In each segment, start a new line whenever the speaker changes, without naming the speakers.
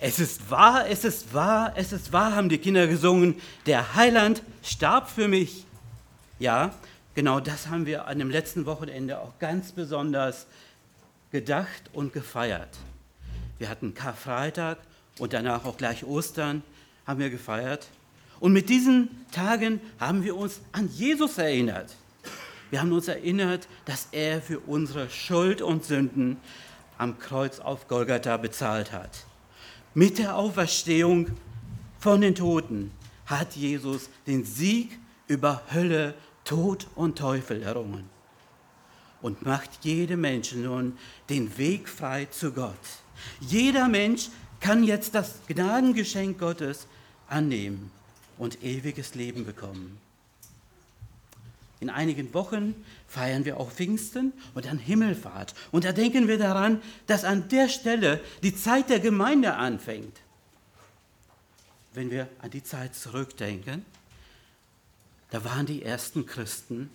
Es ist wahr, es ist wahr, es ist wahr, haben die Kinder gesungen. Der Heiland starb für mich. Ja, genau das haben wir an dem letzten Wochenende auch ganz besonders gedacht und gefeiert. Wir hatten Karfreitag und danach auch gleich Ostern haben wir gefeiert. Und mit diesen Tagen haben wir uns an Jesus erinnert. Wir haben uns erinnert, dass er für unsere Schuld und Sünden am Kreuz auf Golgatha bezahlt hat. Mit der Auferstehung von den Toten hat Jesus den Sieg über Hölle, Tod und Teufel errungen und macht jedem Menschen nun den Weg frei zu Gott. Jeder Mensch kann jetzt das Gnadengeschenk Gottes annehmen und ewiges Leben bekommen. In einigen Wochen feiern wir auch Pfingsten und dann Himmelfahrt. Und da denken wir daran, dass an der Stelle die Zeit der Gemeinde anfängt. Wenn wir an die Zeit zurückdenken, da waren die ersten Christen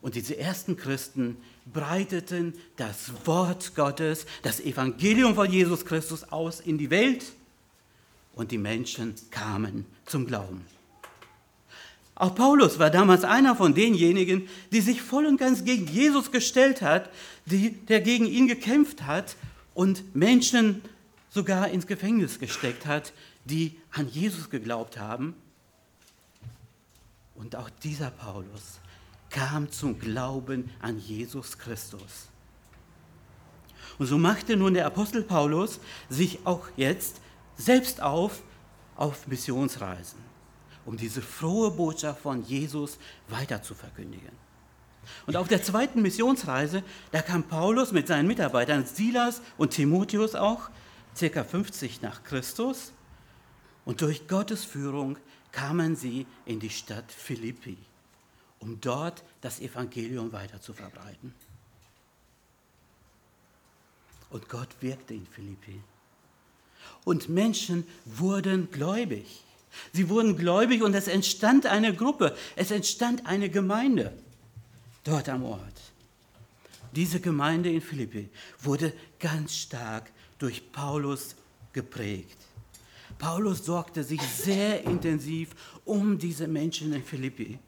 und diese ersten Christen breiteten das Wort Gottes, das Evangelium von Jesus Christus aus in die Welt und die Menschen kamen zum Glauben. Auch Paulus war damals einer von denjenigen, die sich voll und ganz gegen Jesus gestellt hat, die, der gegen ihn gekämpft hat und Menschen sogar ins Gefängnis gesteckt hat, die an Jesus geglaubt haben. Und auch dieser Paulus kam zum Glauben an Jesus Christus. Und so machte nun der Apostel Paulus sich auch jetzt selbst auf auf Missionsreisen um diese frohe Botschaft von Jesus weiter zu verkündigen. Und auf der zweiten Missionsreise, da kam Paulus mit seinen Mitarbeitern Silas und Timotheus auch, circa 50 nach Christus. Und durch Gottes Führung kamen sie in die Stadt Philippi, um dort das Evangelium weiter zu verbreiten. Und Gott wirkte in Philippi. Und Menschen wurden gläubig. Sie wurden gläubig und es entstand eine Gruppe, es entstand eine Gemeinde dort am Ort. Diese Gemeinde in Philippi wurde ganz stark durch Paulus geprägt. Paulus sorgte sich sehr intensiv um diese Menschen in Philippi.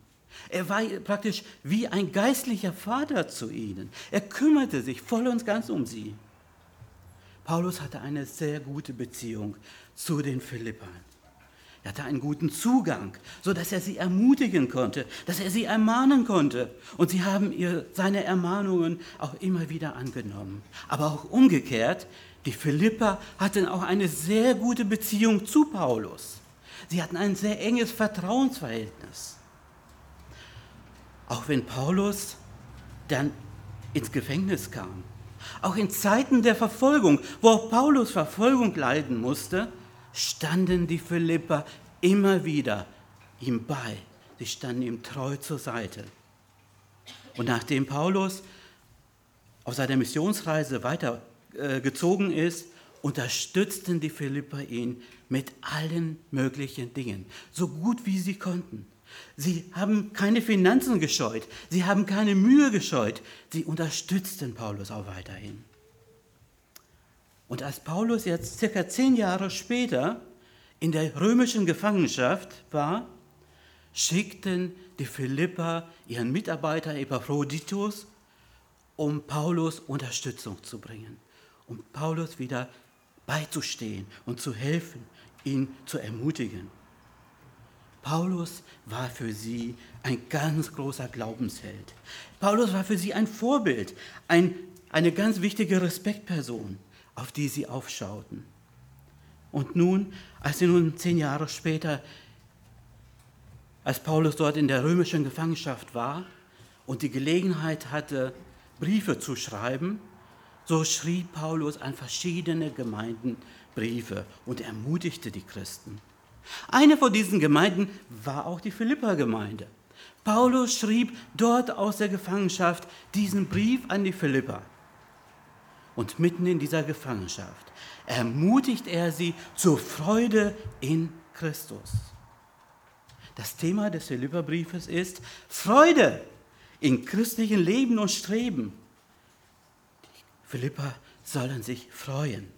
Er war praktisch wie ein geistlicher Vater zu ihnen. Er kümmerte sich voll und ganz um sie. Paulus hatte eine sehr gute Beziehung zu den Philippern. Er hatte einen guten Zugang, sodass er sie ermutigen konnte, dass er sie ermahnen konnte. Und sie haben ihr, seine Ermahnungen auch immer wieder angenommen. Aber auch umgekehrt, die Philipper hatten auch eine sehr gute Beziehung zu Paulus. Sie hatten ein sehr enges Vertrauensverhältnis. Auch wenn Paulus dann ins Gefängnis kam, auch in Zeiten der Verfolgung, wo auch Paulus Verfolgung leiden musste, standen die Philipper immer wieder ihm bei. Sie standen ihm treu zur Seite. Und nachdem Paulus auf seiner Missionsreise weitergezogen ist, unterstützten die Philipper ihn mit allen möglichen Dingen, so gut wie sie konnten. Sie haben keine Finanzen gescheut, sie haben keine Mühe gescheut, sie unterstützten Paulus auch weiterhin. Und als Paulus jetzt circa zehn Jahre später in der römischen Gefangenschaft war, schickten die Philipper ihren Mitarbeiter Epaphroditus, um Paulus Unterstützung zu bringen, um Paulus wieder beizustehen und zu helfen, ihn zu ermutigen. Paulus war für sie ein ganz großer Glaubensheld. Paulus war für sie ein Vorbild, ein, eine ganz wichtige Respektperson auf die sie aufschauten. Und nun, als sie nun zehn Jahre später, als Paulus dort in der römischen Gefangenschaft war und die Gelegenheit hatte, Briefe zu schreiben, so schrieb Paulus an verschiedene Gemeinden Briefe und ermutigte die Christen. Eine von diesen Gemeinden war auch die Philippa-Gemeinde. Paulus schrieb dort aus der Gefangenschaft diesen Brief an die Philippa. Und mitten in dieser Gefangenschaft ermutigt er sie zur Freude in Christus. Das Thema des Philipperbriefes ist Freude in christlichen Leben und Streben. Die Philipper sollen sich freuen.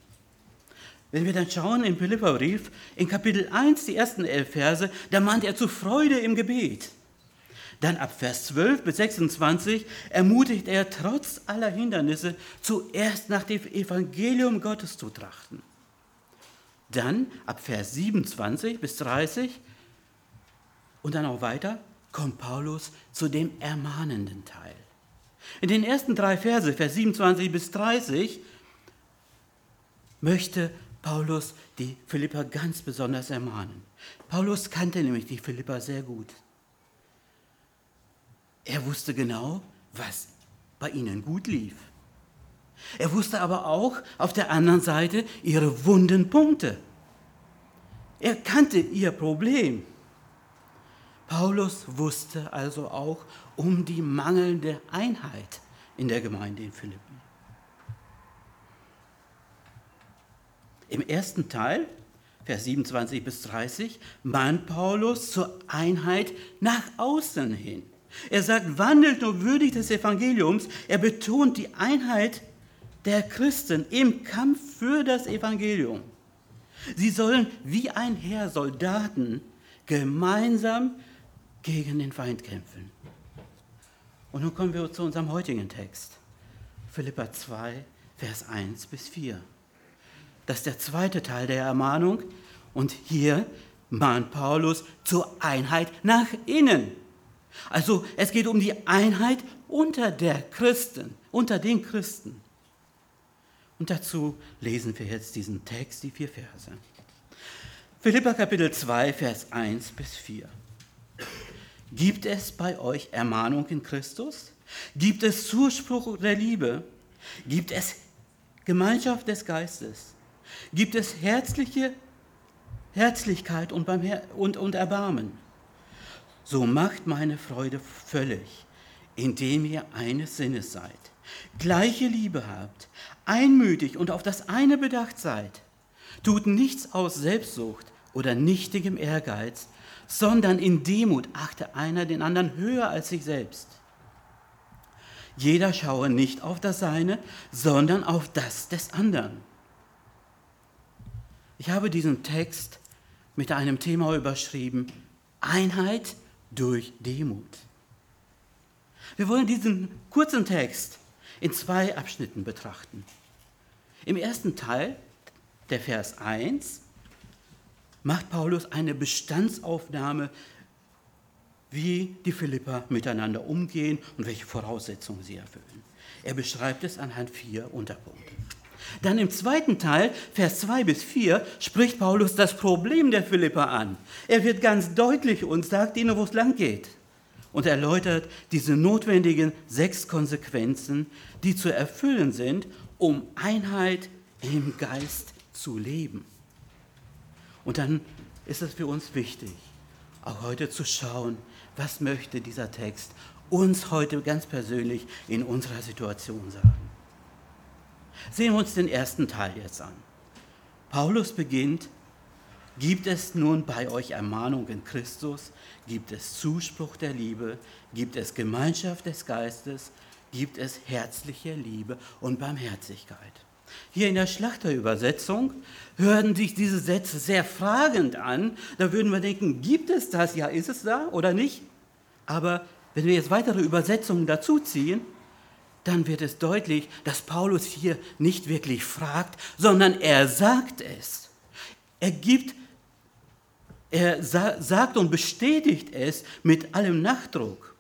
Wenn wir dann schauen im Philipperbrief, in Kapitel 1, die ersten elf Verse, da mahnt er zu Freude im Gebet. Dann ab Vers 12 bis 26 ermutigt er trotz aller Hindernisse zuerst nach dem Evangelium Gottes zu trachten. Dann ab Vers 27 bis 30 und dann auch weiter kommt Paulus zu dem ermahnenden Teil. In den ersten drei Verse, Vers 27 bis 30, möchte Paulus die Philipper ganz besonders ermahnen. Paulus kannte nämlich die Philipper sehr gut. Er wusste genau, was bei ihnen gut lief. Er wusste aber auch auf der anderen Seite ihre wunden Punkte. Er kannte ihr Problem. Paulus wusste also auch um die mangelnde Einheit in der Gemeinde in Philippi. Im ersten Teil, Vers 27 bis 30, mahnt Paulus zur Einheit nach außen hin. Er sagt, wandelt nur würdig des Evangeliums. Er betont die Einheit der Christen im Kampf für das Evangelium. Sie sollen wie ein Heer Soldaten gemeinsam gegen den Feind kämpfen. Und nun kommen wir zu unserem heutigen Text. Philippa 2, Vers 1 bis 4. Das ist der zweite Teil der Ermahnung. Und hier mahnt Paulus zur Einheit nach innen. Also es geht um die Einheit unter der Christen, unter den Christen. Und dazu lesen wir jetzt diesen Text, die vier Verse. Philippa Kapitel 2, Vers 1 bis 4. Gibt es bei euch Ermahnung in Christus? Gibt es Zuspruch der Liebe? Gibt es Gemeinschaft des Geistes? gibt es herzliche Herzlichkeit und, und, und Erbarmen. So macht meine Freude völlig, indem ihr eines Sinnes seid, gleiche Liebe habt, einmütig und auf das eine bedacht seid. Tut nichts aus Selbstsucht oder nichtigem Ehrgeiz, sondern in Demut achte einer den anderen höher als sich selbst. Jeder schaue nicht auf das Seine, sondern auf das des anderen. Ich habe diesen Text mit einem Thema überschrieben, Einheit durch Demut. Wir wollen diesen kurzen Text in zwei Abschnitten betrachten. Im ersten Teil, der Vers 1, macht Paulus eine Bestandsaufnahme, wie die Philipper miteinander umgehen und welche Voraussetzungen sie erfüllen. Er beschreibt es anhand vier Unterpunkte. Dann im zweiten Teil, Vers 2 bis 4, spricht Paulus das Problem der Philipper an. Er wird ganz deutlich und sagt ihnen, wo es lang geht. Und erläutert diese notwendigen sechs Konsequenzen, die zu erfüllen sind, um Einheit im Geist zu leben. Und dann ist es für uns wichtig, auch heute zu schauen, was möchte dieser Text uns heute ganz persönlich in unserer Situation sagen. Sehen wir uns den ersten Teil jetzt an. Paulus beginnt, gibt es nun bei euch Ermahnung in Christus, gibt es Zuspruch der Liebe, gibt es Gemeinschaft des Geistes, gibt es herzliche Liebe und Barmherzigkeit. Hier in der Schlachterübersetzung hören sich diese Sätze sehr fragend an. Da würden wir denken, gibt es das? Ja, ist es da oder nicht? Aber wenn wir jetzt weitere Übersetzungen dazuziehen, dann wird es deutlich, dass Paulus hier nicht wirklich fragt, sondern er sagt es. Er gibt, er sa sagt und bestätigt es mit allem Nachdruck.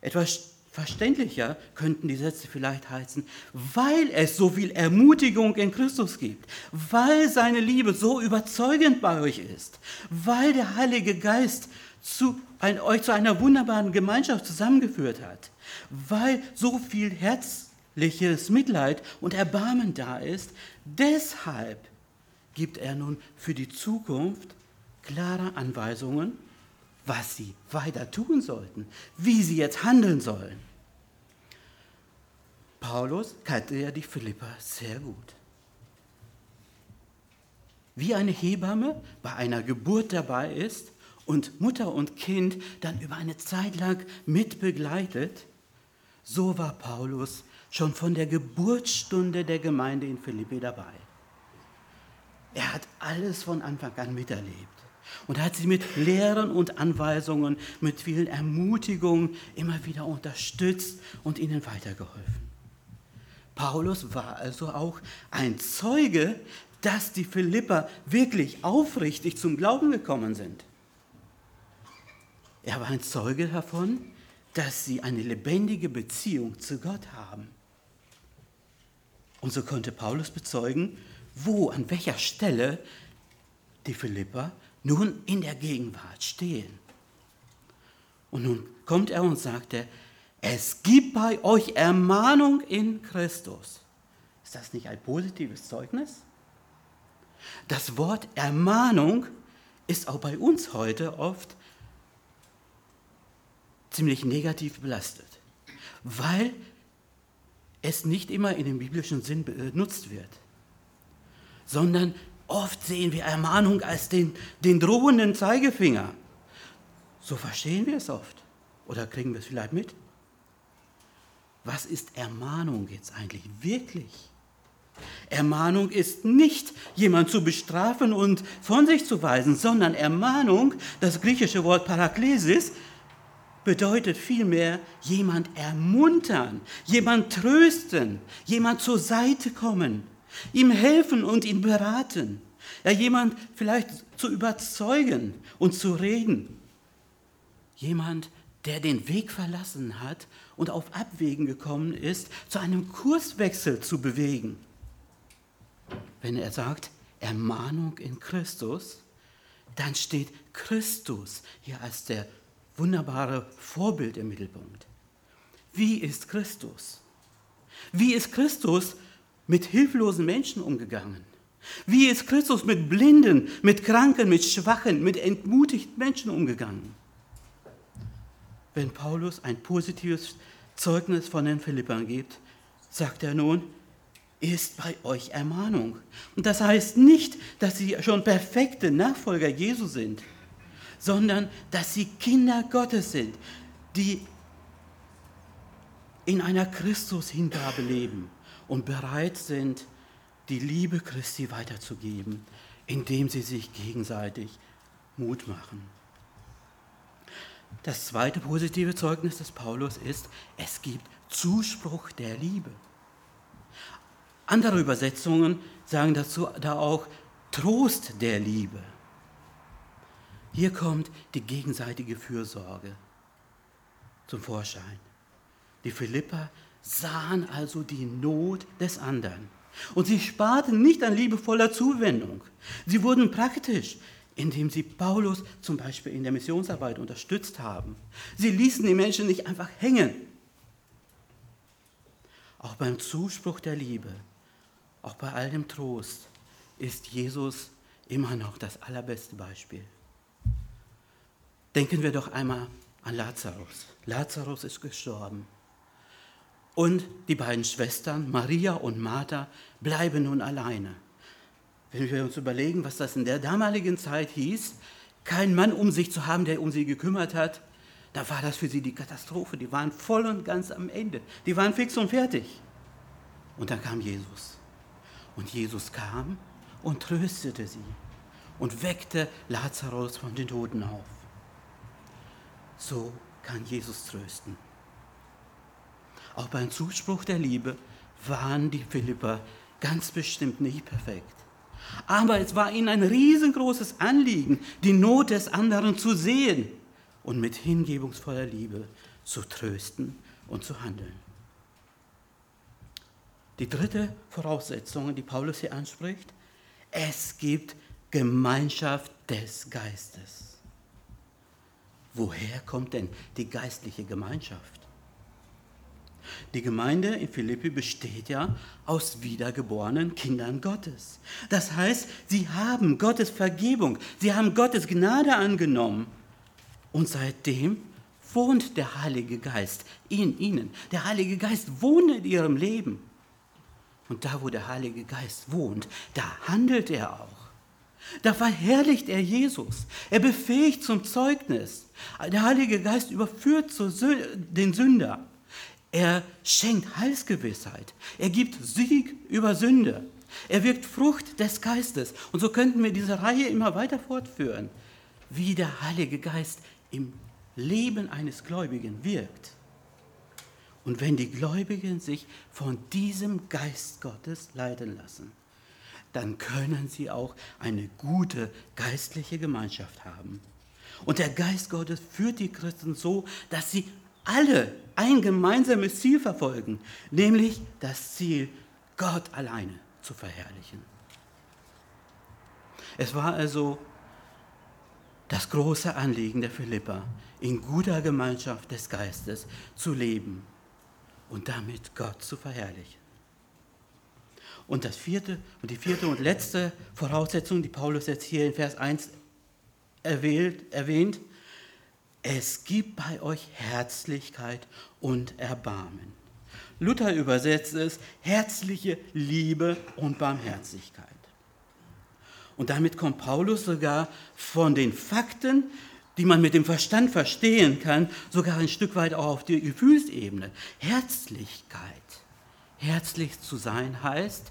Etwas verständlicher könnten die Sätze vielleicht heißen, weil es so viel Ermutigung in Christus gibt, weil seine Liebe so überzeugend bei euch ist, weil der Heilige Geist zu, ein, euch zu einer wunderbaren Gemeinschaft zusammengeführt hat weil so viel herzliches Mitleid und Erbarmen da ist. Deshalb gibt er nun für die Zukunft klare Anweisungen, was sie weiter tun sollten, wie sie jetzt handeln sollen. Paulus kannte ja die Philipper sehr gut. Wie eine Hebamme bei einer Geburt dabei ist und Mutter und Kind dann über eine Zeit lang mitbegleitet, so war Paulus schon von der Geburtsstunde der Gemeinde in Philippi dabei. Er hat alles von Anfang an miterlebt und hat sie mit Lehren und Anweisungen, mit vielen Ermutigungen immer wieder unterstützt und ihnen weitergeholfen. Paulus war also auch ein Zeuge, dass die Philipper wirklich aufrichtig zum Glauben gekommen sind. Er war ein Zeuge davon, dass sie eine lebendige Beziehung zu Gott haben. Und so konnte Paulus bezeugen, wo, an welcher Stelle die Philipper nun in der Gegenwart stehen. Und nun kommt er und sagte, es gibt bei euch Ermahnung in Christus. Ist das nicht ein positives Zeugnis? Das Wort Ermahnung ist auch bei uns heute oft ziemlich negativ belastet, weil es nicht immer in dem biblischen Sinn benutzt wird, sondern oft sehen wir Ermahnung als den, den drohenden Zeigefinger. So verstehen wir es oft. Oder kriegen wir es vielleicht mit? Was ist Ermahnung jetzt eigentlich wirklich? Ermahnung ist nicht, jemand zu bestrafen und von sich zu weisen, sondern Ermahnung, das griechische Wort Paraklesis, bedeutet vielmehr jemand ermuntern, jemand trösten, jemand zur Seite kommen, ihm helfen und ihn beraten, ja jemand vielleicht zu überzeugen und zu reden, jemand, der den Weg verlassen hat und auf Abwägen gekommen ist, zu einem Kurswechsel zu bewegen. Wenn er sagt, Ermahnung in Christus, dann steht Christus hier als der wunderbare Vorbild im Mittelpunkt. Wie ist Christus? Wie ist Christus mit hilflosen Menschen umgegangen? Wie ist Christus mit Blinden, mit Kranken, mit Schwachen, mit entmutigten Menschen umgegangen? Wenn Paulus ein positives Zeugnis von den Philippern gibt, sagt er nun, ist bei euch Ermahnung. Und das heißt nicht, dass sie schon perfekte Nachfolger Jesu sind, sondern dass sie Kinder Gottes sind, die in einer Christushingabe leben und bereit sind, die Liebe Christi weiterzugeben, indem sie sich gegenseitig Mut machen. Das zweite positive Zeugnis des Paulus ist, es gibt Zuspruch der Liebe. Andere Übersetzungen sagen dazu da auch Trost der Liebe. Hier kommt die gegenseitige Fürsorge zum Vorschein. Die Philipper sahen also die Not des anderen. Und sie sparten nicht an liebevoller Zuwendung. Sie wurden praktisch, indem sie Paulus zum Beispiel in der Missionsarbeit unterstützt haben. Sie ließen die Menschen nicht einfach hängen. Auch beim Zuspruch der Liebe, auch bei all dem Trost ist Jesus immer noch das allerbeste Beispiel. Denken wir doch einmal an Lazarus. Lazarus ist gestorben. Und die beiden Schwestern, Maria und Martha, bleiben nun alleine. Wenn wir uns überlegen, was das in der damaligen Zeit hieß, keinen Mann um sich zu haben, der um sie gekümmert hat, da war das für sie die Katastrophe. Die waren voll und ganz am Ende. Die waren fix und fertig. Und dann kam Jesus. Und Jesus kam und tröstete sie und weckte Lazarus von den Toten auf. So kann Jesus trösten. Auch beim Zuspruch der Liebe waren die Philipper ganz bestimmt nicht perfekt. Aber es war ihnen ein riesengroßes Anliegen, die Not des anderen zu sehen und mit hingebungsvoller Liebe zu trösten und zu handeln. Die dritte Voraussetzung, die Paulus hier anspricht, es gibt Gemeinschaft des Geistes. Woher kommt denn die geistliche Gemeinschaft? Die Gemeinde in Philippi besteht ja aus wiedergeborenen Kindern Gottes. Das heißt, sie haben Gottes Vergebung, sie haben Gottes Gnade angenommen. Und seitdem wohnt der Heilige Geist in ihnen. Der Heilige Geist wohnt in ihrem Leben. Und da, wo der Heilige Geist wohnt, da handelt er auch. Da verherrlicht er Jesus. Er befähigt zum Zeugnis. Der Heilige Geist überführt den Sünder. Er schenkt Heilsgewissheit. Er gibt Sieg über Sünde. Er wirkt Frucht des Geistes. Und so könnten wir diese Reihe immer weiter fortführen, wie der Heilige Geist im Leben eines Gläubigen wirkt. Und wenn die Gläubigen sich von diesem Geist Gottes leiten lassen, dann können sie auch eine gute geistliche Gemeinschaft haben. Und der Geist Gottes führt die Christen so, dass sie alle ein gemeinsames Ziel verfolgen, nämlich das Ziel, Gott alleine zu verherrlichen. Es war also das große Anliegen der Philippa, in guter Gemeinschaft des Geistes zu leben und damit Gott zu verherrlichen. Und das vierte und die vierte und letzte Voraussetzung, die Paulus jetzt hier in Vers 1 erwählt, erwähnt, es gibt bei euch Herzlichkeit und Erbarmen. Luther übersetzt es herzliche Liebe und Barmherzigkeit. Und damit kommt Paulus sogar von den Fakten, die man mit dem Verstand verstehen kann, sogar ein Stück weit auch auf die Gefühlsebene. Herzlichkeit. Herzlich zu sein heißt,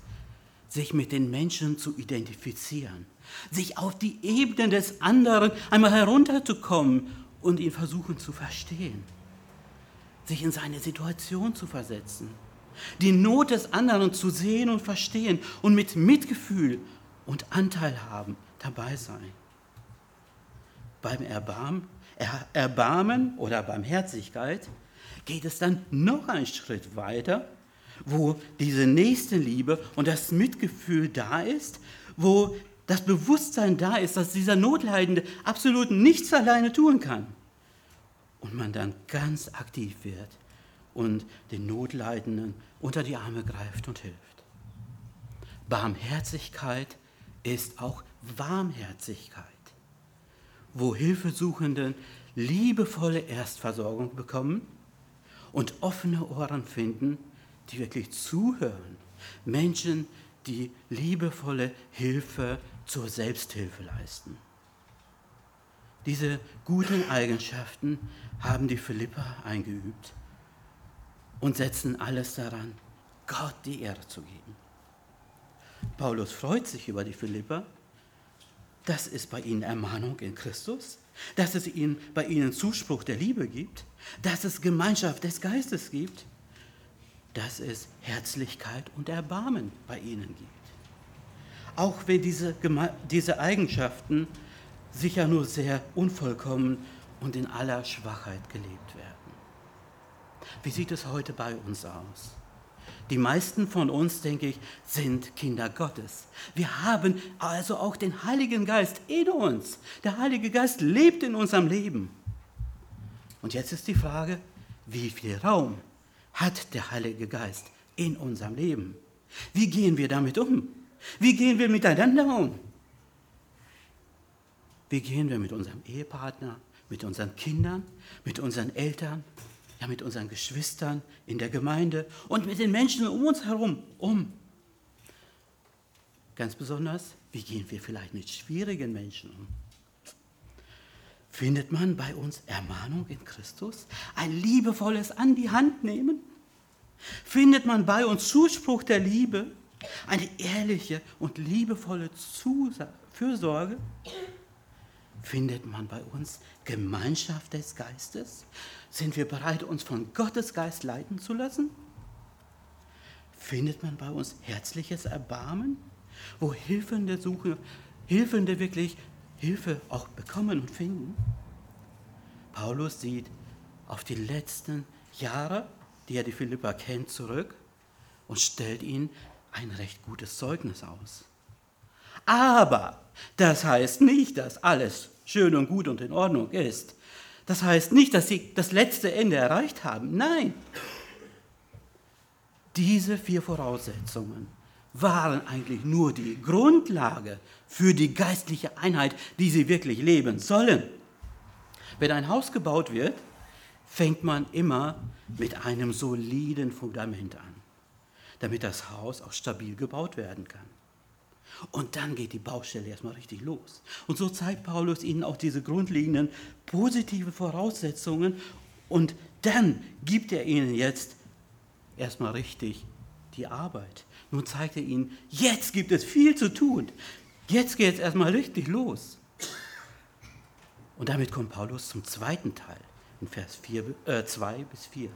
sich mit den Menschen zu identifizieren, sich auf die Ebene des anderen einmal herunterzukommen und ihn versuchen zu verstehen, sich in seine Situation zu versetzen, die Not des anderen zu sehen und verstehen und mit Mitgefühl und Anteil haben dabei sein. Beim Erbarmen, Erbarmen oder Barmherzigkeit geht es dann noch einen Schritt weiter, wo diese Nächstenliebe und das Mitgefühl da ist, wo das Bewusstsein da ist, dass dieser Notleidende absolut nichts alleine tun kann. Und man dann ganz aktiv wird und den Notleidenden unter die Arme greift und hilft. Barmherzigkeit ist auch Warmherzigkeit, wo Hilfesuchenden liebevolle Erstversorgung bekommen und offene Ohren finden, die wirklich zuhören. Menschen, die liebevolle Hilfe zur Selbsthilfe leisten. Diese guten Eigenschaften haben die Philippa eingeübt und setzen alles daran, Gott die Ehre zu geben. Paulus freut sich über die Philipper. Das ist bei ihnen Ermahnung in Christus, dass es ihnen bei ihnen Zuspruch der Liebe gibt, dass es Gemeinschaft des Geistes gibt, dass es Herzlichkeit und Erbarmen bei ihnen gibt. Auch wenn diese, diese Eigenschaften sicher nur sehr unvollkommen und in aller Schwachheit gelebt werden. Wie sieht es heute bei uns aus? Die meisten von uns, denke ich, sind Kinder Gottes. Wir haben also auch den Heiligen Geist in uns. Der Heilige Geist lebt in unserem Leben. Und jetzt ist die Frage, wie viel Raum hat der Heilige Geist in unserem Leben? Wie gehen wir damit um? Wie gehen wir miteinander um? Wie gehen wir mit unserem Ehepartner, mit unseren Kindern, mit unseren Eltern, ja mit unseren Geschwistern in der Gemeinde und mit den Menschen um uns herum um? Ganz besonders, wie gehen wir vielleicht mit schwierigen Menschen um? Findet man bei uns Ermahnung in Christus? Ein liebevolles An die Hand nehmen? Findet man bei uns Zuspruch der Liebe? Eine ehrliche und liebevolle Fürsorge? Findet man bei uns Gemeinschaft des Geistes? Sind wir bereit, uns von Gottes Geist leiten zu lassen? Findet man bei uns herzliches Erbarmen, wo Hilfende suchen, Hilfende wirklich Hilfe auch bekommen und finden? Paulus sieht auf die letzten Jahre, die er die Philippa kennt, zurück und stellt ihnen ein recht gutes Zeugnis aus. Aber das heißt nicht, dass alles schön und gut und in Ordnung ist. Das heißt nicht, dass sie das letzte Ende erreicht haben. Nein. Diese vier Voraussetzungen waren eigentlich nur die Grundlage für die geistliche Einheit, die sie wirklich leben sollen. Wenn ein Haus gebaut wird, fängt man immer mit einem soliden Fundament an, damit das Haus auch stabil gebaut werden kann. Und dann geht die Baustelle erstmal richtig los. Und so zeigt Paulus ihnen auch diese grundlegenden positive Voraussetzungen und dann gibt er ihnen jetzt erstmal richtig die Arbeit, Nun zeigt er ihnen, jetzt gibt es viel zu tun. Jetzt geht es erstmal richtig los. Und damit kommt Paulus zum zweiten Teil, in Vers 4, äh, 2 bis 4.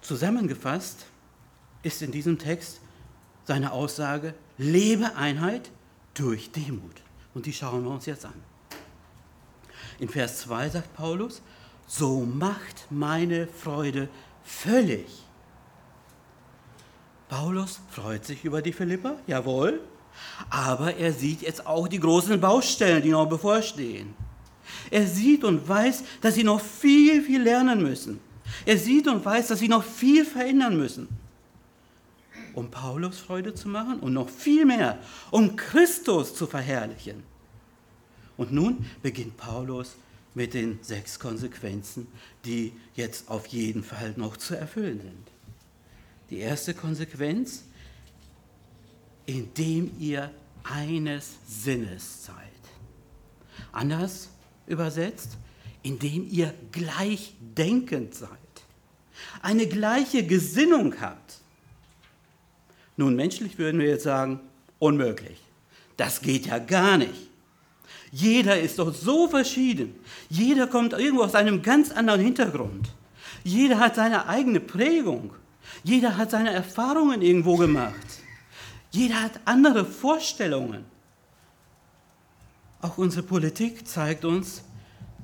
Zusammengefasst ist in diesem Text seine Aussage, lebe Einheit durch Demut. Und die schauen wir uns jetzt an. In Vers 2 sagt Paulus, so macht meine Freude völlig. Paulus freut sich über die Philipper, jawohl, aber er sieht jetzt auch die großen Baustellen, die noch bevorstehen. Er sieht und weiß, dass sie noch viel, viel lernen müssen. Er sieht und weiß, dass sie noch viel verändern müssen. Um Paulus Freude zu machen und noch viel mehr, um Christus zu verherrlichen. Und nun beginnt Paulus mit den sechs Konsequenzen, die jetzt auf jeden Fall noch zu erfüllen sind. Die erste Konsequenz, indem ihr eines Sinnes seid. Anders übersetzt, indem ihr gleichdenkend seid, eine gleiche Gesinnung habt. Nun, menschlich würden wir jetzt sagen, unmöglich. Das geht ja gar nicht. Jeder ist doch so verschieden. Jeder kommt irgendwo aus einem ganz anderen Hintergrund. Jeder hat seine eigene Prägung. Jeder hat seine Erfahrungen irgendwo gemacht. Jeder hat andere Vorstellungen. Auch unsere Politik zeigt uns,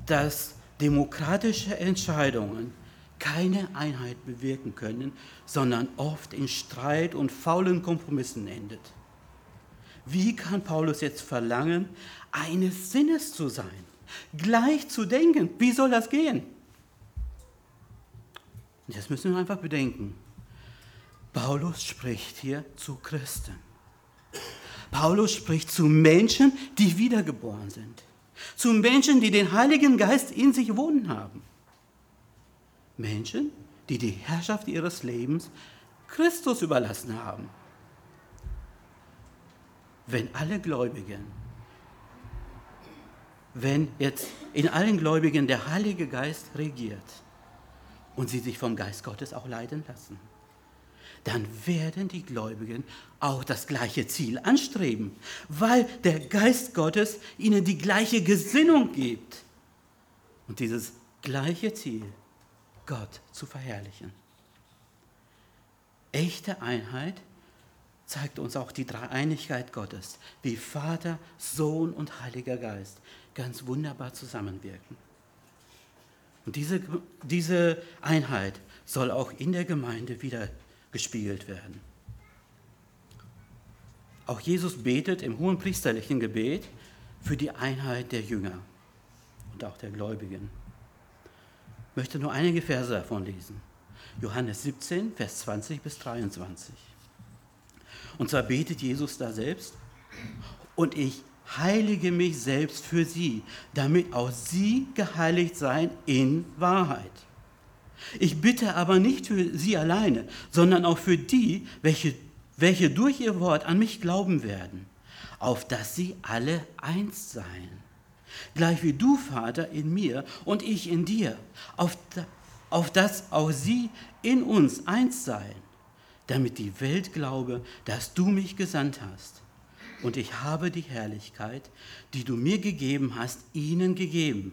dass demokratische Entscheidungen keine Einheit bewirken können, sondern oft in Streit und faulen Kompromissen endet. Wie kann Paulus jetzt verlangen, eines Sinnes zu sein, gleich zu denken? Wie soll das gehen? Das müssen wir einfach bedenken. Paulus spricht hier zu Christen. Paulus spricht zu Menschen, die wiedergeboren sind. Zu Menschen, die den Heiligen Geist in sich wohnen haben. Menschen, die die Herrschaft ihres Lebens Christus überlassen haben. Wenn alle Gläubigen, wenn jetzt in allen Gläubigen der Heilige Geist regiert und sie sich vom Geist Gottes auch leiden lassen, dann werden die Gläubigen auch das gleiche Ziel anstreben, weil der Geist Gottes ihnen die gleiche Gesinnung gibt. Und dieses gleiche Ziel, Gott zu verherrlichen. Echte Einheit zeigt uns auch die Dreieinigkeit Gottes, wie Vater, Sohn und Heiliger Geist ganz wunderbar zusammenwirken. Und diese, diese Einheit soll auch in der Gemeinde wieder gespiegelt werden. Auch Jesus betet im hohen priesterlichen Gebet für die Einheit der Jünger und auch der Gläubigen. Ich möchte nur einige Verse davon lesen. Johannes 17, Vers 20 bis 23. Und zwar betet Jesus da selbst, und ich heilige mich selbst für sie, damit auch sie geheiligt seien in Wahrheit. Ich bitte aber nicht für sie alleine, sondern auch für die, welche, welche durch ihr Wort an mich glauben werden, auf dass sie alle eins seien. Gleich wie du, Vater, in mir und ich in dir, auf, auf dass auch sie in uns eins seien, damit die Welt glaube, dass du mich gesandt hast. Und ich habe die Herrlichkeit, die du mir gegeben hast, ihnen gegeben,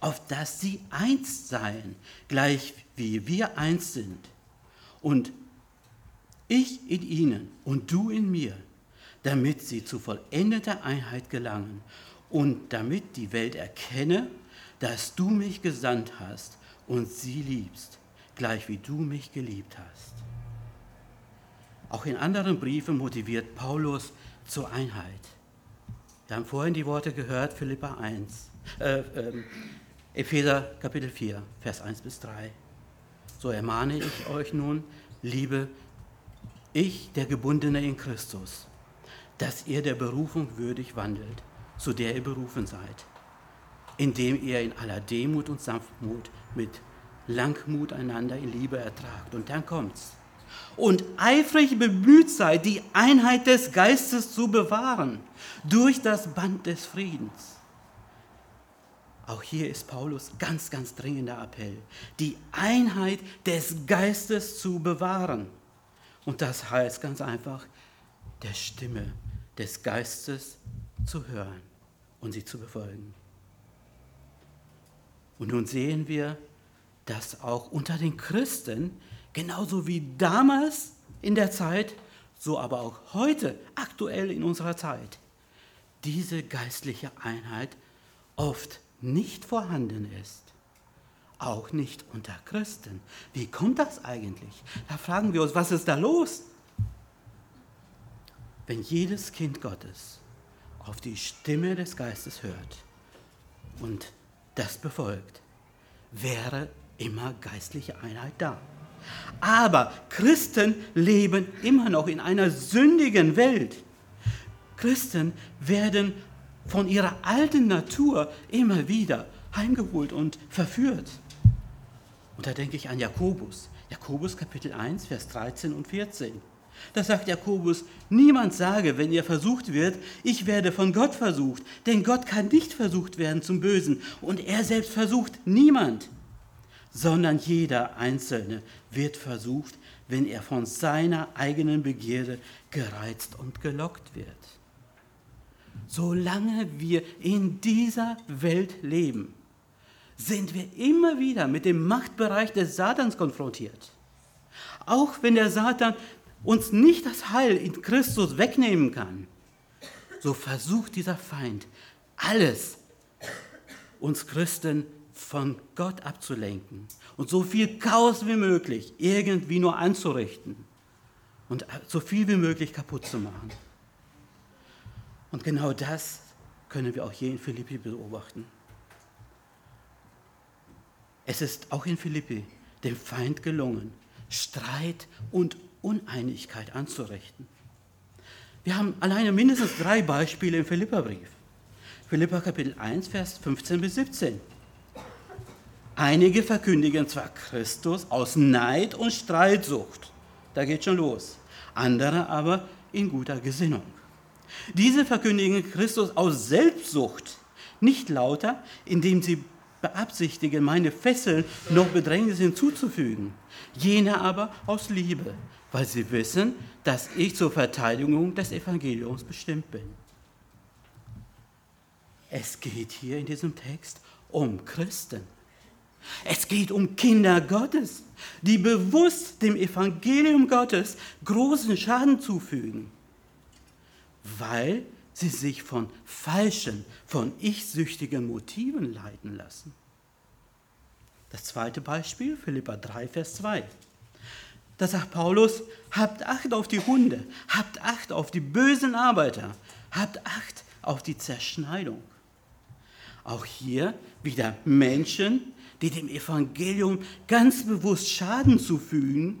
auf dass sie eins seien, gleich wie wir eins sind. Und ich in ihnen und du in mir, damit sie zu vollendeter Einheit gelangen und damit die Welt erkenne, dass du mich gesandt hast und sie liebst, gleich wie du mich geliebt hast. Auch in anderen Briefen motiviert Paulus zur Einheit. Wir haben vorhin die Worte gehört, Philippa 1, äh, äh, Epheser Kapitel 4, Vers 1 bis 3. So ermahne ich euch nun, liebe ich, der Gebundene in Christus, dass ihr der Berufung würdig wandelt, zu der ihr berufen seid, indem ihr in aller Demut und Sanftmut mit Langmut einander in Liebe ertragt. Und dann kommt's. Und eifrig bemüht seid, die Einheit des Geistes zu bewahren, durch das Band des Friedens. Auch hier ist Paulus ganz, ganz dringender Appell, die Einheit des Geistes zu bewahren. Und das heißt ganz einfach, der Stimme des Geistes zu hören und sie zu befolgen. Und nun sehen wir, dass auch unter den Christen, genauso wie damals in der Zeit, so aber auch heute, aktuell in unserer Zeit, diese geistliche Einheit oft nicht vorhanden ist. Auch nicht unter Christen. Wie kommt das eigentlich? Da fragen wir uns, was ist da los? Wenn jedes Kind Gottes auf die Stimme des Geistes hört und das befolgt, wäre immer geistliche Einheit da. Aber Christen leben immer noch in einer sündigen Welt. Christen werden von ihrer alten Natur immer wieder heimgeholt und verführt. Und da denke ich an Jakobus. Jakobus Kapitel 1, Vers 13 und 14. Da sagt Jakobus, niemand sage, wenn er versucht wird, ich werde von Gott versucht, denn Gott kann nicht versucht werden zum Bösen und er selbst versucht niemand, sondern jeder Einzelne wird versucht, wenn er von seiner eigenen Begierde gereizt und gelockt wird. Solange wir in dieser Welt leben, sind wir immer wieder mit dem Machtbereich des Satans konfrontiert. Auch wenn der Satan uns nicht das Heil in Christus wegnehmen kann, so versucht dieser Feind alles, uns Christen von Gott abzulenken und so viel Chaos wie möglich irgendwie nur anzurichten und so viel wie möglich kaputt zu machen. Und genau das können wir auch hier in Philippi beobachten. Es ist auch in Philippi dem Feind gelungen, Streit und Uneinigkeit anzurichten. Wir haben alleine mindestens drei Beispiele im Philipperbrief. Philippa Kapitel 1, Vers 15 bis 17. Einige verkündigen zwar Christus aus Neid und Streitsucht, da geht schon los, andere aber in guter Gesinnung. Diese verkündigen Christus aus Selbstsucht, nicht lauter, indem sie beabsichtigen, meine Fesseln noch Bedrängnis hinzuzufügen, jene aber aus Liebe, weil sie wissen, dass ich zur Verteidigung des Evangeliums bestimmt bin. Es geht hier in diesem Text um Christen. Es geht um Kinder Gottes, die bewusst dem Evangelium Gottes großen Schaden zufügen, weil sie sich von falschen, von ich-süchtigen Motiven leiten lassen. Das zweite Beispiel, Philippa 3, Vers 2. Da sagt Paulus, habt Acht auf die Hunde, habt Acht auf die bösen Arbeiter, habt Acht auf die Zerschneidung. Auch hier wieder Menschen, die dem Evangelium ganz bewusst Schaden zufügen,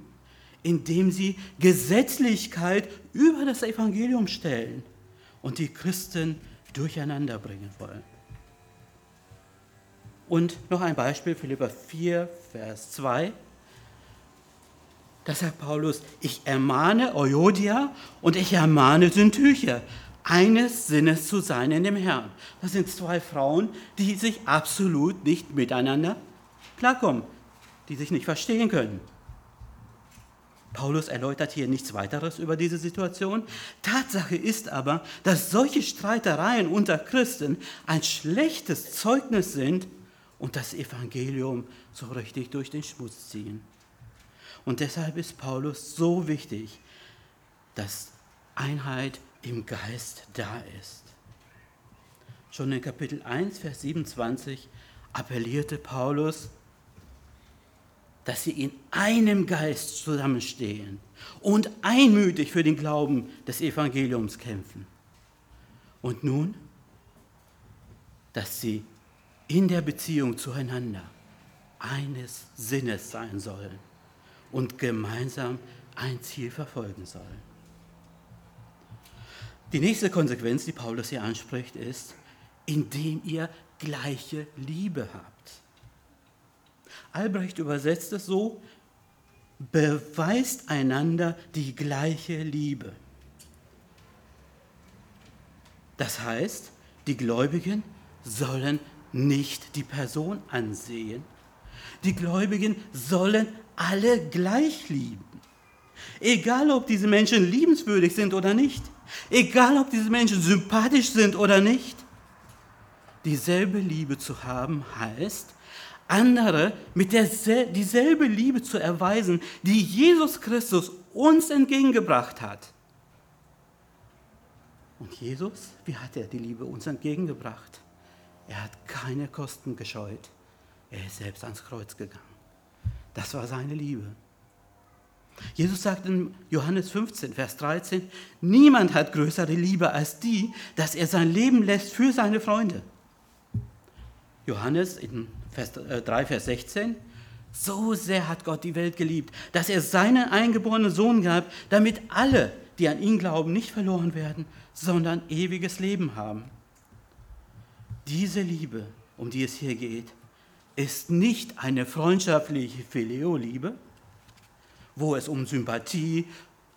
indem sie Gesetzlichkeit über das Evangelium stellen und die Christen durcheinander bringen wollen. Und noch ein Beispiel, Philippa 4, Vers 2. Da sagt Paulus, ich ermahne Euodia und ich ermahne Syntyche, eines Sinnes zu sein in dem Herrn. Das sind zwei Frauen, die sich absolut nicht miteinander klarkommen, die sich nicht verstehen können. Paulus erläutert hier nichts weiteres über diese Situation. Tatsache ist aber, dass solche Streitereien unter Christen ein schlechtes Zeugnis sind und das Evangelium so richtig durch den Schmutz ziehen. Und deshalb ist Paulus so wichtig, dass Einheit im Geist da ist. Schon in Kapitel 1, Vers 27 appellierte Paulus, dass sie in einem Geist zusammenstehen und einmütig für den Glauben des Evangeliums kämpfen. Und nun, dass sie in der Beziehung zueinander eines Sinnes sein sollen und gemeinsam ein Ziel verfolgen sollen. Die nächste Konsequenz, die Paulus hier anspricht, ist, indem ihr gleiche Liebe habt. Albrecht übersetzt es so, beweist einander die gleiche Liebe. Das heißt, die Gläubigen sollen nicht die Person ansehen. Die Gläubigen sollen alle gleich lieben. Egal, ob diese Menschen liebenswürdig sind oder nicht. Egal, ob diese Menschen sympathisch sind oder nicht. Dieselbe Liebe zu haben heißt, andere mit dieselbe Liebe zu erweisen, die Jesus Christus uns entgegengebracht hat. Und Jesus, wie hat er die Liebe uns entgegengebracht? Er hat keine Kosten gescheut. Er ist selbst ans Kreuz gegangen. Das war seine Liebe. Jesus sagt in Johannes 15, Vers 13, niemand hat größere Liebe als die, dass er sein Leben lässt für seine Freunde. Johannes in Vers 3, äh, Vers 16, so sehr hat Gott die Welt geliebt, dass er seinen eingeborenen Sohn gab, damit alle, die an ihn glauben, nicht verloren werden, sondern ewiges Leben haben. Diese Liebe, um die es hier geht, ist nicht eine freundschaftliche Phileo-Liebe, wo es um Sympathie,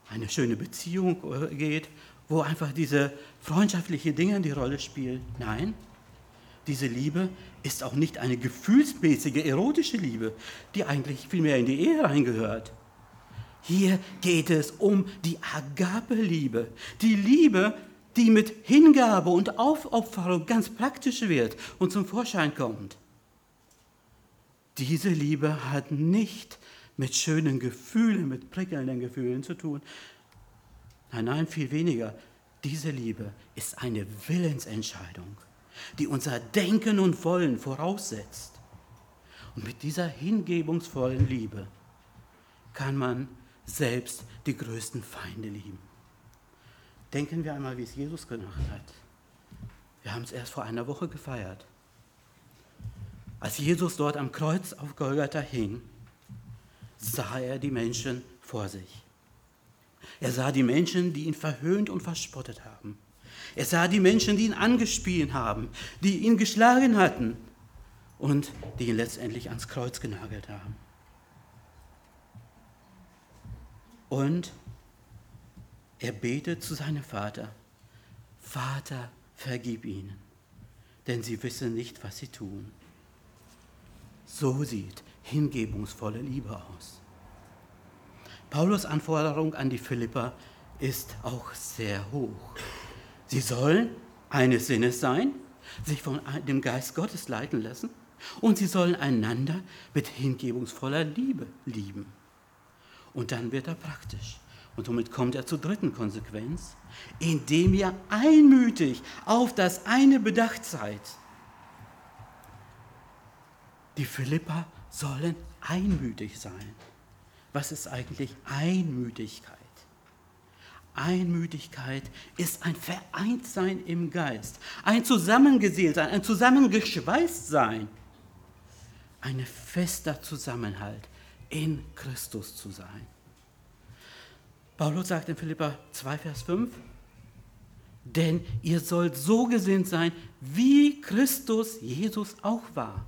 eine schöne Beziehung äh, geht, wo einfach diese freundschaftlichen Dinge die Rolle spielen. Nein, diese Liebe ist auch nicht eine gefühlsmäßige, erotische Liebe, die eigentlich viel mehr in die Ehe reingehört. Hier geht es um die Agape-Liebe, die Liebe, die mit Hingabe und Aufopferung ganz praktisch wird und zum Vorschein kommt. Diese Liebe hat nicht mit schönen Gefühlen, mit prickelnden Gefühlen zu tun. Nein, nein, viel weniger. Diese Liebe ist eine Willensentscheidung die unser Denken und Wollen voraussetzt. Und mit dieser hingebungsvollen Liebe kann man selbst die größten Feinde lieben. Denken wir einmal, wie es Jesus gemacht hat. Wir haben es erst vor einer Woche gefeiert. Als Jesus dort am Kreuz auf Golgatha hing, sah er die Menschen vor sich. Er sah die Menschen, die ihn verhöhnt und verspottet haben. Er sah die Menschen, die ihn angespielt haben, die ihn geschlagen hatten und die ihn letztendlich ans Kreuz genagelt haben. Und er betet zu seinem Vater, Vater, vergib ihnen, denn sie wissen nicht, was sie tun. So sieht hingebungsvolle Liebe aus. Paulus Anforderung an die Philipper ist auch sehr hoch. Sie sollen eines Sinnes sein, sich von dem Geist Gottes leiten lassen und sie sollen einander mit hingebungsvoller Liebe lieben. Und dann wird er praktisch. Und somit kommt er zur dritten Konsequenz, indem ihr einmütig auf das eine bedacht seid. Die Philippa sollen einmütig sein. Was ist eigentlich Einmütigkeit? Einmütigkeit ist ein Vereintsein im Geist, ein Zusammengeseeltsein, ein Zusammengeschweißtsein, ein fester Zusammenhalt in Christus zu sein. Paulus sagt in Philippa 2, Vers 5, denn ihr sollt so gesinnt sein, wie Christus Jesus auch war.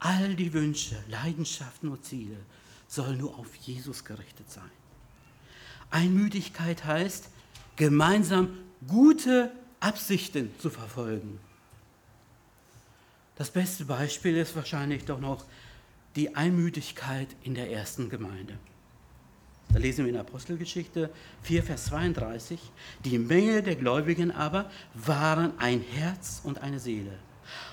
All die Wünsche, Leidenschaften und Ziele sollen nur auf Jesus gerichtet sein. Einmütigkeit heißt, gemeinsam gute Absichten zu verfolgen. Das beste Beispiel ist wahrscheinlich doch noch die Einmütigkeit in der ersten Gemeinde. Da lesen wir in Apostelgeschichte 4, Vers 32, die Menge der Gläubigen aber waren ein Herz und eine Seele.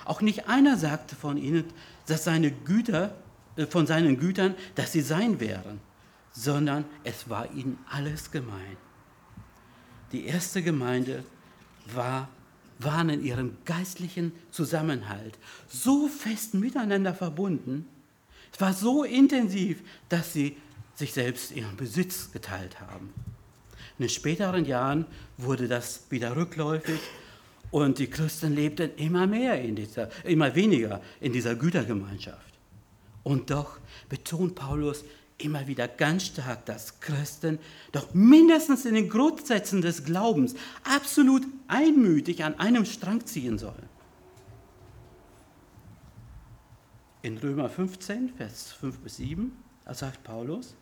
Auch nicht einer sagte von ihnen, dass seine Güter, äh, von seinen Gütern, dass sie sein wären, sondern es war ihnen alles gemein. Die erste Gemeinde war, waren in ihrem geistlichen Zusammenhalt so fest miteinander verbunden, es war so intensiv, dass sie sich selbst ihren Besitz geteilt haben. In den späteren Jahren wurde das wieder rückläufig und die Christen lebten immer mehr in dieser, immer weniger in dieser Gütergemeinschaft. Und doch betont Paulus immer wieder ganz stark, dass Christen doch mindestens in den Grundsätzen des Glaubens absolut einmütig an einem Strang ziehen sollen. In Römer 15, Vers 5 bis 7, sagt Paulus,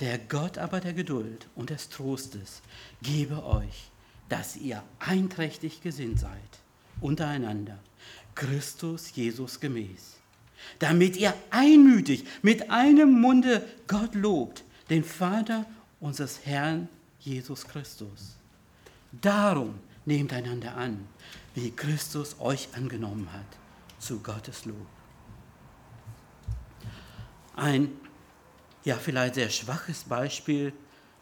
der Gott aber der Geduld und des Trostes gebe euch, dass ihr einträchtig gesinnt seid untereinander, Christus Jesus gemäß damit ihr einmütig mit einem Munde Gott lobt, den Vater unseres Herrn Jesus Christus. Darum nehmt einander an, wie Christus euch angenommen hat, zu Gottes Lob. Ein ja vielleicht sehr schwaches Beispiel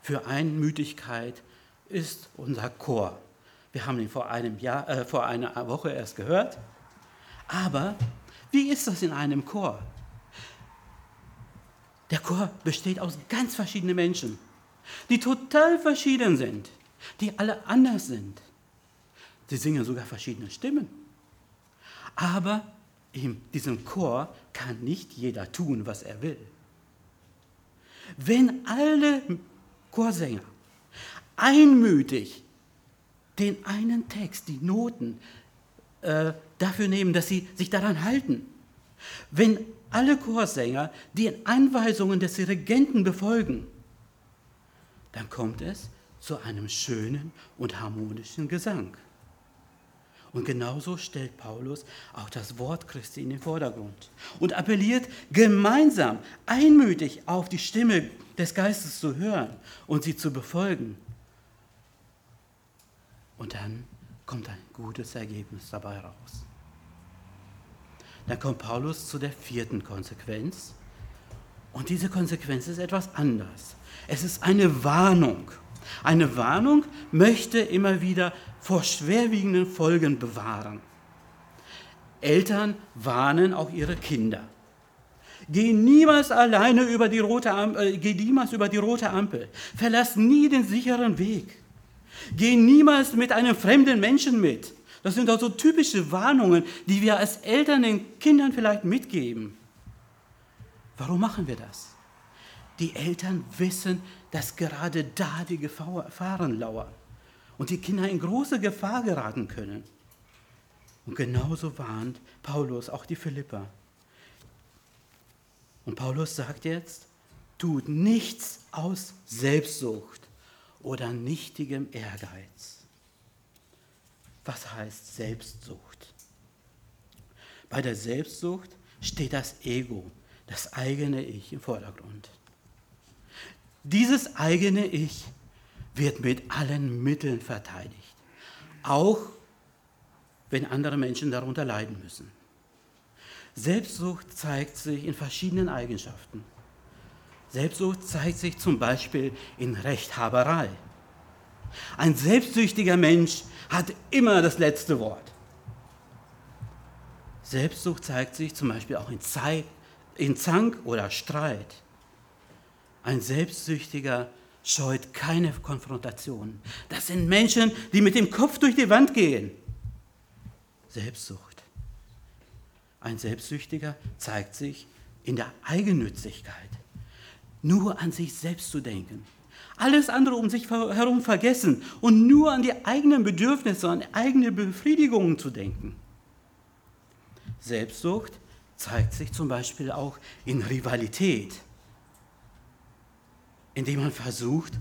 für Einmütigkeit ist unser Chor. Wir haben ihn vor, einem Jahr, äh, vor einer Woche erst gehört. Aber wie ist das in einem Chor? Der Chor besteht aus ganz verschiedenen Menschen, die total verschieden sind, die alle anders sind. Sie singen sogar verschiedene Stimmen. Aber in diesem Chor kann nicht jeder tun, was er will. Wenn alle Chorsänger einmütig den einen Text, die Noten, äh, dafür nehmen, dass sie sich daran halten, wenn alle Chorsänger die Anweisungen des Dirigenten befolgen, dann kommt es zu einem schönen und harmonischen Gesang. Und genauso stellt Paulus auch das Wort Christi in den Vordergrund und appelliert gemeinsam, einmütig auf die Stimme des Geistes zu hören und sie zu befolgen. Und dann kommt ein gutes Ergebnis dabei raus. Dann kommt Paulus zu der vierten Konsequenz. Und diese Konsequenz ist etwas anders. Es ist eine Warnung. Eine Warnung möchte immer wieder vor schwerwiegenden Folgen bewahren. Eltern warnen auch ihre Kinder. Geh niemals alleine über die rote Ampel, äh, geh niemals über die rote Ampel. Verlass nie den sicheren Weg. Geh niemals mit einem fremden Menschen mit. Das sind also typische Warnungen, die wir als Eltern den Kindern vielleicht mitgeben. Warum machen wir das? Die Eltern wissen, dass gerade da die Gefahren lauern und die Kinder in große Gefahr geraten können. Und genauso warnt Paulus auch die Philipper. Und Paulus sagt jetzt, tut nichts aus Selbstsucht oder nichtigem Ehrgeiz. Was heißt Selbstsucht? Bei der Selbstsucht steht das Ego, das eigene Ich im Vordergrund. Dieses eigene Ich wird mit allen Mitteln verteidigt, auch wenn andere Menschen darunter leiden müssen. Selbstsucht zeigt sich in verschiedenen Eigenschaften. Selbstsucht zeigt sich zum Beispiel in Rechthaberei. Ein selbstsüchtiger Mensch hat immer das letzte Wort. Selbstsucht zeigt sich zum Beispiel auch in, Zeit, in Zank oder Streit. Ein Selbstsüchtiger scheut keine Konfrontation. Das sind Menschen, die mit dem Kopf durch die Wand gehen. Selbstsucht. Ein Selbstsüchtiger zeigt sich in der Eigennützigkeit. Nur an sich selbst zu denken. Alles andere um sich herum vergessen und nur an die eigenen Bedürfnisse, an eigene Befriedigungen zu denken. Selbstsucht zeigt sich zum Beispiel auch in Rivalität indem man versucht,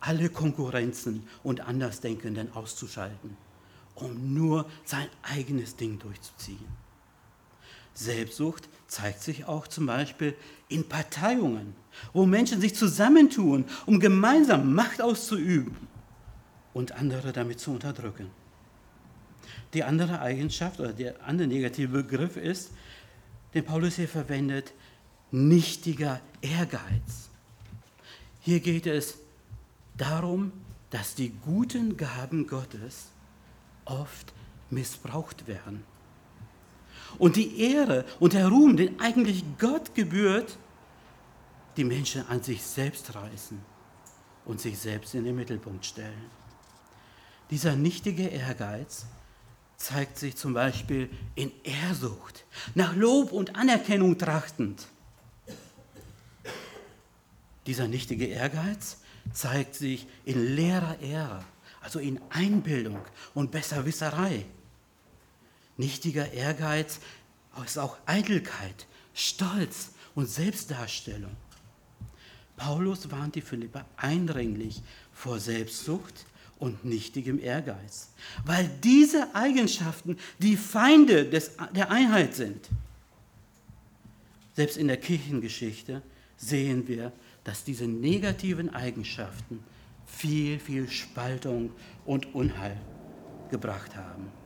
alle Konkurrenzen und Andersdenkenden auszuschalten, um nur sein eigenes Ding durchzuziehen. Selbstsucht zeigt sich auch zum Beispiel in Parteiungen, wo Menschen sich zusammentun, um gemeinsam Macht auszuüben und andere damit zu unterdrücken. Die andere Eigenschaft oder der andere negative Begriff ist, den Paulus hier verwendet, nichtiger Ehrgeiz. Hier geht es darum, dass die guten Gaben Gottes oft missbraucht werden. Und die Ehre und der Ruhm, den eigentlich Gott gebührt, die Menschen an sich selbst reißen und sich selbst in den Mittelpunkt stellen. Dieser nichtige Ehrgeiz zeigt sich zum Beispiel in Ehrsucht, nach Lob und Anerkennung trachtend. Dieser nichtige Ehrgeiz zeigt sich in leerer Ehre, also in Einbildung und Besserwisserei. Nichtiger Ehrgeiz ist auch Eitelkeit, Stolz und Selbstdarstellung. Paulus warnt die Philipper eindringlich vor Selbstsucht und nichtigem Ehrgeiz, weil diese Eigenschaften die Feinde des, der Einheit sind. Selbst in der Kirchengeschichte sehen wir, dass diese negativen Eigenschaften viel, viel Spaltung und Unheil gebracht haben.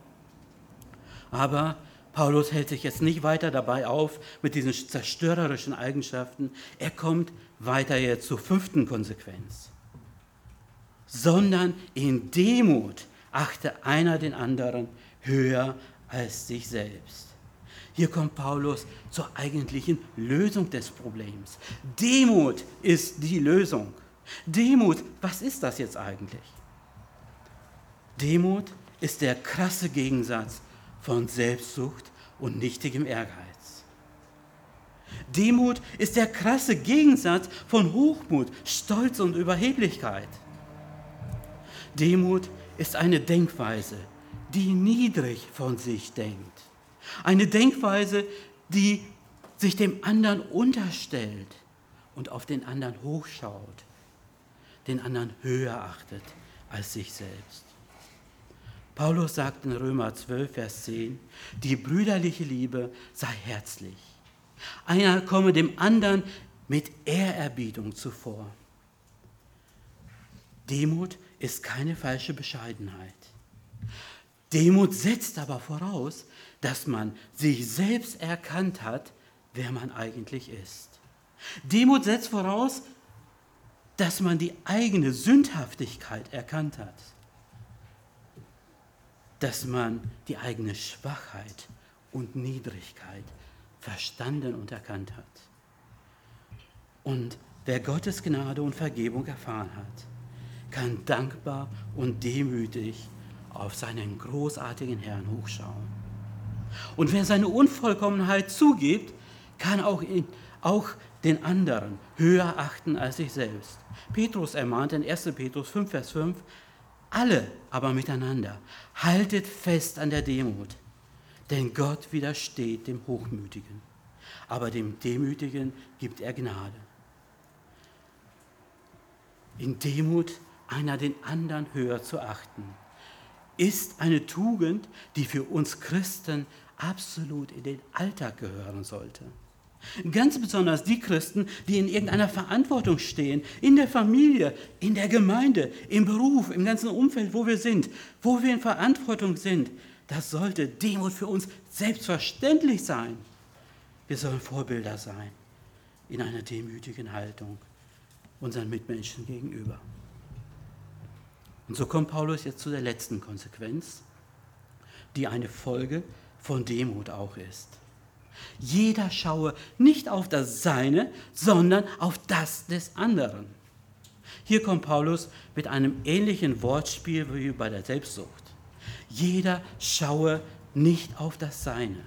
Aber Paulus hält sich jetzt nicht weiter dabei auf mit diesen zerstörerischen Eigenschaften. Er kommt weiter jetzt zur fünften Konsequenz. Sondern in Demut achte einer den anderen höher als sich selbst. Hier kommt Paulus zur eigentlichen Lösung des Problems. Demut ist die Lösung. Demut, was ist das jetzt eigentlich? Demut ist der krasse Gegensatz von Selbstsucht und nichtigem Ehrgeiz. Demut ist der krasse Gegensatz von Hochmut, Stolz und Überheblichkeit. Demut ist eine Denkweise, die niedrig von sich denkt. Eine Denkweise, die sich dem anderen unterstellt und auf den anderen hochschaut, den anderen höher achtet als sich selbst. Paulus sagt in Römer 12, Vers 10, die brüderliche Liebe sei herzlich. Einer komme dem anderen mit Ehrerbietung zuvor. Demut ist keine falsche Bescheidenheit. Demut setzt aber voraus, dass man sich selbst erkannt hat, wer man eigentlich ist. Demut setzt voraus, dass man die eigene Sündhaftigkeit erkannt hat dass man die eigene Schwachheit und Niedrigkeit verstanden und erkannt hat. Und wer Gottes Gnade und Vergebung erfahren hat, kann dankbar und demütig auf seinen großartigen Herrn hochschauen. Und wer seine Unvollkommenheit zugibt, kann auch, in, auch den anderen höher achten als sich selbst. Petrus ermahnt in 1. Petrus 5, Vers 5, alle aber miteinander, haltet fest an der Demut, denn Gott widersteht dem Hochmütigen, aber dem Demütigen gibt er Gnade. In Demut einer den anderen höher zu achten, ist eine Tugend, die für uns Christen absolut in den Alltag gehören sollte. Ganz besonders die Christen, die in irgendeiner Verantwortung stehen, in der Familie, in der Gemeinde, im Beruf, im ganzen Umfeld, wo wir sind, wo wir in Verantwortung sind. Das sollte Demut für uns selbstverständlich sein. Wir sollen Vorbilder sein in einer demütigen Haltung unseren Mitmenschen gegenüber. Und so kommt Paulus jetzt zu der letzten Konsequenz, die eine Folge von Demut auch ist. Jeder schaue nicht auf das Seine, sondern auf das des anderen. Hier kommt Paulus mit einem ähnlichen Wortspiel wie bei der Selbstsucht. Jeder schaue nicht auf das Seine.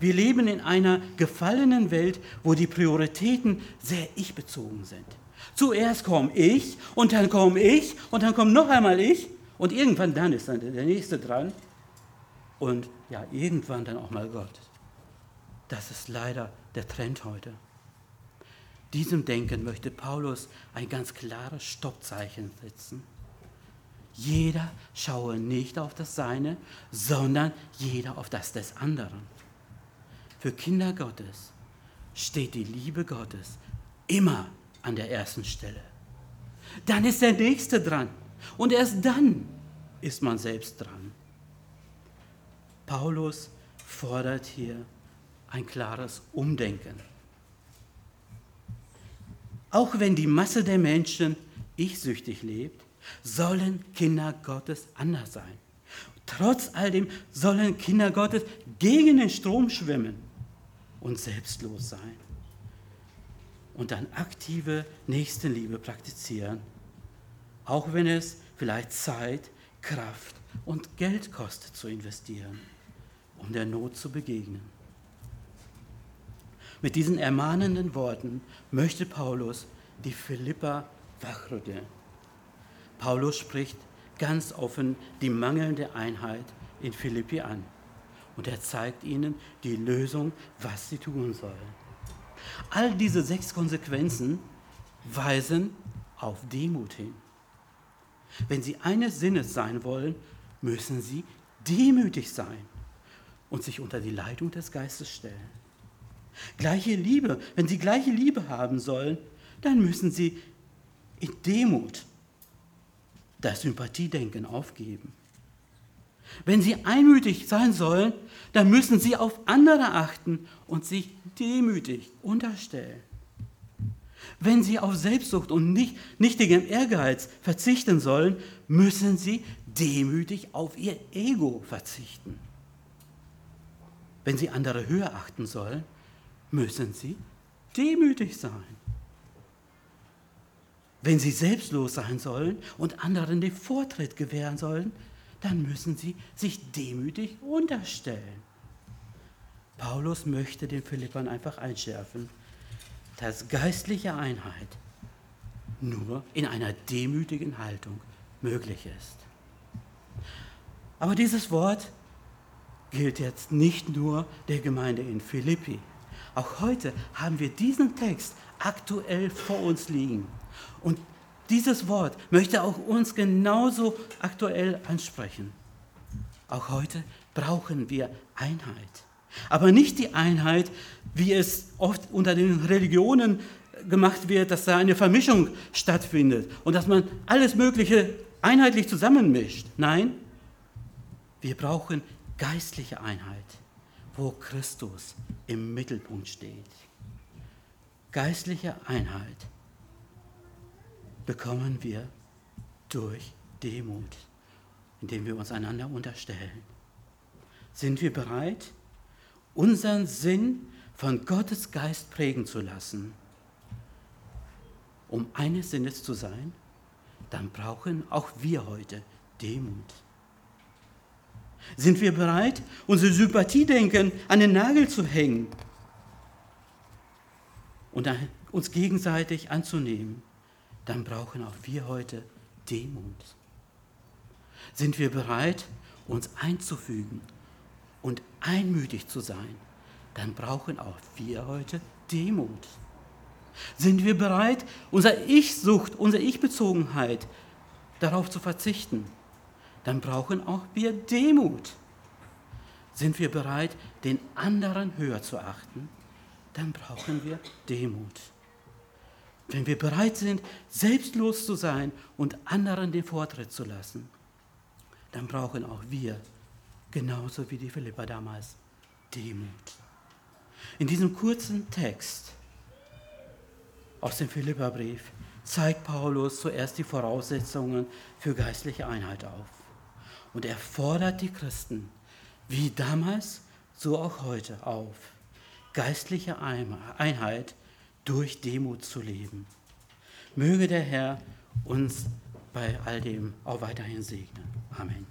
Wir leben in einer gefallenen Welt, wo die Prioritäten sehr ich-bezogen sind. Zuerst komme ich und dann komme ich und dann kommt noch einmal ich und irgendwann dann ist dann der Nächste dran und ja, irgendwann dann auch mal Gott. Das ist leider der Trend heute. Diesem Denken möchte Paulus ein ganz klares Stoppzeichen setzen. Jeder schaue nicht auf das Seine, sondern jeder auf das des anderen. Für Kinder Gottes steht die Liebe Gottes immer an der ersten Stelle. Dann ist der Nächste dran und erst dann ist man selbst dran. Paulus fordert hier ein klares Umdenken. Auch wenn die Masse der Menschen ich-süchtig lebt, sollen Kinder Gottes anders sein. Trotz all dem sollen Kinder Gottes gegen den Strom schwimmen und selbstlos sein. Und dann aktive Nächstenliebe praktizieren, auch wenn es vielleicht Zeit, Kraft und Geld kostet zu investieren, um der Not zu begegnen. Mit diesen ermahnenden Worten möchte Paulus die Philippa wachrütteln. Paulus spricht ganz offen die mangelnde Einheit in Philippi an und er zeigt ihnen die Lösung, was sie tun sollen. All diese sechs Konsequenzen weisen auf Demut hin. Wenn sie eines Sinnes sein wollen, müssen sie demütig sein und sich unter die Leitung des Geistes stellen. Gleiche Liebe, wenn sie gleiche Liebe haben sollen, dann müssen sie in Demut das Sympathiedenken aufgeben. Wenn sie einmütig sein sollen, dann müssen sie auf andere achten und sich demütig unterstellen. Wenn sie auf Selbstsucht und nicht, nichtigem Ehrgeiz verzichten sollen, müssen sie demütig auf ihr Ego verzichten. Wenn sie andere höher achten sollen, müssen sie demütig sein. Wenn sie selbstlos sein sollen und anderen den Vortritt gewähren sollen, dann müssen sie sich demütig unterstellen. Paulus möchte den Philippern einfach einschärfen, dass geistliche Einheit nur in einer demütigen Haltung möglich ist. Aber dieses Wort gilt jetzt nicht nur der Gemeinde in Philippi. Auch heute haben wir diesen Text aktuell vor uns liegen. Und dieses Wort möchte auch uns genauso aktuell ansprechen. Auch heute brauchen wir Einheit. Aber nicht die Einheit, wie es oft unter den Religionen gemacht wird, dass da eine Vermischung stattfindet und dass man alles Mögliche einheitlich zusammenmischt. Nein, wir brauchen geistliche Einheit, wo Christus im Mittelpunkt steht. Geistliche Einheit bekommen wir durch Demut, indem wir uns einander unterstellen. Sind wir bereit, unseren Sinn von Gottes Geist prägen zu lassen, um eines Sinnes zu sein? Dann brauchen auch wir heute Demut. Sind wir bereit, unser Sympathiedenken an den Nagel zu hängen und uns gegenseitig anzunehmen? dann brauchen auch wir heute Demut. Sind wir bereit, uns einzufügen und einmütig zu sein, dann brauchen auch wir heute Demut. Sind wir bereit, unsere Ich-Sucht, unsere Ich-Bezogenheit darauf zu verzichten, dann brauchen auch wir Demut. Sind wir bereit, den anderen höher zu achten, dann brauchen wir Demut. Wenn wir bereit sind, selbstlos zu sein und anderen den Vortritt zu lassen, dann brauchen auch wir, genauso wie die Philippa damals, Demut. In diesem kurzen Text aus dem Philipperbrief zeigt Paulus zuerst die Voraussetzungen für geistliche Einheit auf. Und er fordert die Christen, wie damals, so auch heute, auf, geistliche Einheit durch Demut zu leben. Möge der Herr uns bei all dem auch weiterhin segnen. Amen.